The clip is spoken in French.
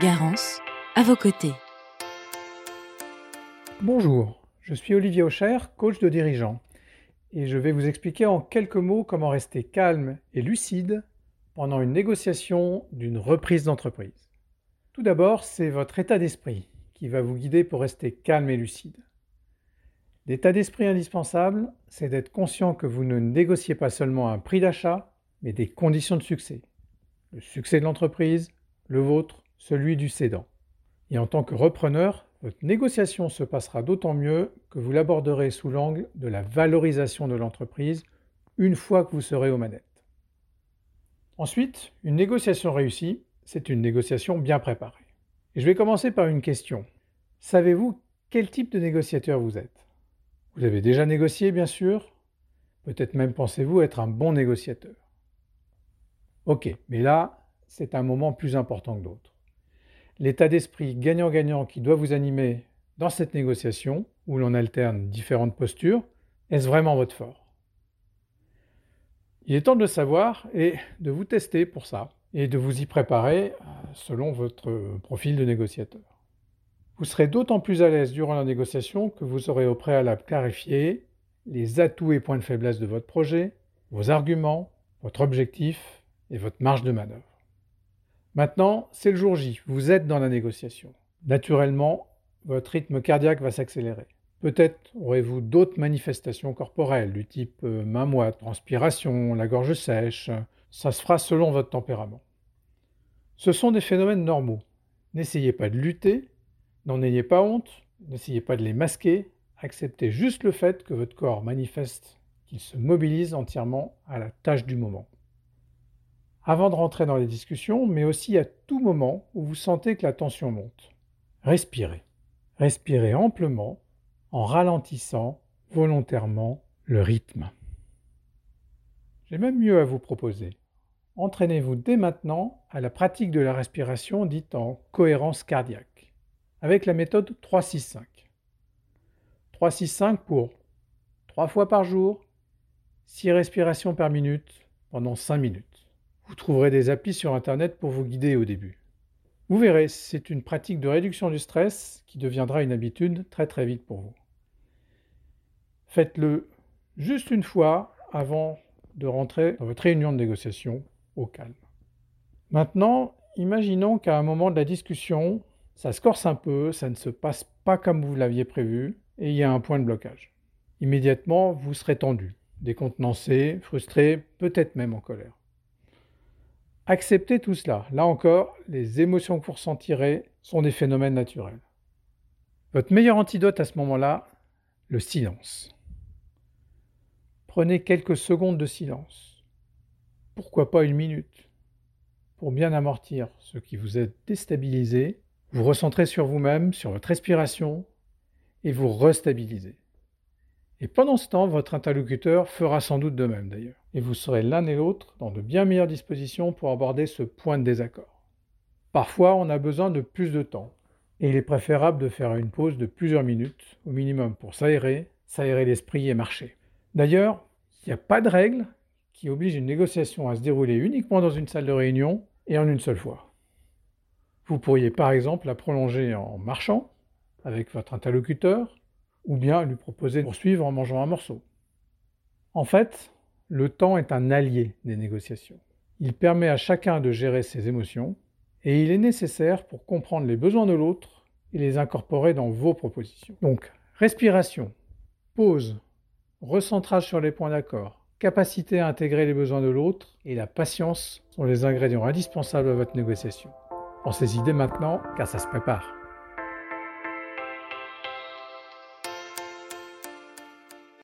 Garance, à vos côtés. Bonjour, je suis Olivier Aucher, coach de dirigeants, et je vais vous expliquer en quelques mots comment rester calme et lucide pendant une négociation d'une reprise d'entreprise. Tout d'abord, c'est votre état d'esprit qui va vous guider pour rester calme et lucide. L'état d'esprit indispensable, c'est d'être conscient que vous ne négociez pas seulement un prix d'achat, mais des conditions de succès. Le succès de l'entreprise, le vôtre celui du cédant. Et en tant que repreneur, votre négociation se passera d'autant mieux que vous l'aborderez sous l'angle de la valorisation de l'entreprise une fois que vous serez aux manettes. Ensuite, une négociation réussie, c'est une négociation bien préparée. Et je vais commencer par une question. Savez-vous quel type de négociateur vous êtes? Vous avez déjà négocié, bien sûr? Peut-être même pensez-vous être un bon négociateur? Ok, mais là, c'est un moment plus important que d'autres l'état d'esprit gagnant-gagnant qui doit vous animer dans cette négociation, où l'on alterne différentes postures, est-ce vraiment votre fort? Il est temps de le savoir et de vous tester pour ça, et de vous y préparer euh, selon votre profil de négociateur. Vous serez d'autant plus à l'aise durant la négociation que vous aurez au préalable clarifié les atouts et points de faiblesse de votre projet, vos arguments, votre objectif et votre marge de manœuvre. Maintenant, c'est le jour J, vous êtes dans la négociation. Naturellement, votre rythme cardiaque va s'accélérer. Peut-être aurez-vous d'autres manifestations corporelles du type euh, main moite, transpiration, la gorge sèche. Ça se fera selon votre tempérament. Ce sont des phénomènes normaux. N'essayez pas de lutter, n'en ayez pas honte, n'essayez pas de les masquer, acceptez juste le fait que votre corps manifeste qu'il se mobilise entièrement à la tâche du moment avant de rentrer dans les discussions, mais aussi à tout moment où vous sentez que la tension monte. Respirez. Respirez amplement en ralentissant volontairement le rythme. J'ai même mieux à vous proposer. Entraînez-vous dès maintenant à la pratique de la respiration dite en cohérence cardiaque, avec la méthode 3-6-5. 3-6-5 pour 3 fois par jour, 6 respirations par minute pendant 5 minutes. Vous trouverez des applis sur Internet pour vous guider au début. Vous verrez, c'est une pratique de réduction du stress qui deviendra une habitude très très vite pour vous. Faites-le juste une fois avant de rentrer dans votre réunion de négociation au calme. Maintenant, imaginons qu'à un moment de la discussion, ça se corse un peu, ça ne se passe pas comme vous l'aviez prévu, et il y a un point de blocage. Immédiatement, vous serez tendu, décontenancé, frustré, peut-être même en colère. Acceptez tout cela. Là encore, les émotions que vous ressentirez sont des phénomènes naturels. Votre meilleur antidote à ce moment-là, le silence. Prenez quelques secondes de silence. Pourquoi pas une minute Pour bien amortir ce qui vous est déstabilisé, vous recentrez sur vous-même, sur votre respiration, et vous restabilisez. Et pendant ce temps, votre interlocuteur fera sans doute de même d'ailleurs. Et vous serez l'un et l'autre dans de bien meilleures dispositions pour aborder ce point de désaccord. Parfois, on a besoin de plus de temps. Et il est préférable de faire une pause de plusieurs minutes, au minimum pour s'aérer, s'aérer l'esprit et marcher. D'ailleurs, il n'y a pas de règle qui oblige une négociation à se dérouler uniquement dans une salle de réunion et en une seule fois. Vous pourriez par exemple la prolonger en marchant avec votre interlocuteur, ou bien lui proposer de poursuivre en mangeant un morceau. En fait, le temps est un allié des négociations. Il permet à chacun de gérer ses émotions et il est nécessaire pour comprendre les besoins de l'autre et les incorporer dans vos propositions. Donc, respiration, pause, recentrage sur les points d'accord, capacité à intégrer les besoins de l'autre et la patience sont les ingrédients indispensables à votre négociation. Pensez-y dès maintenant car ça se prépare.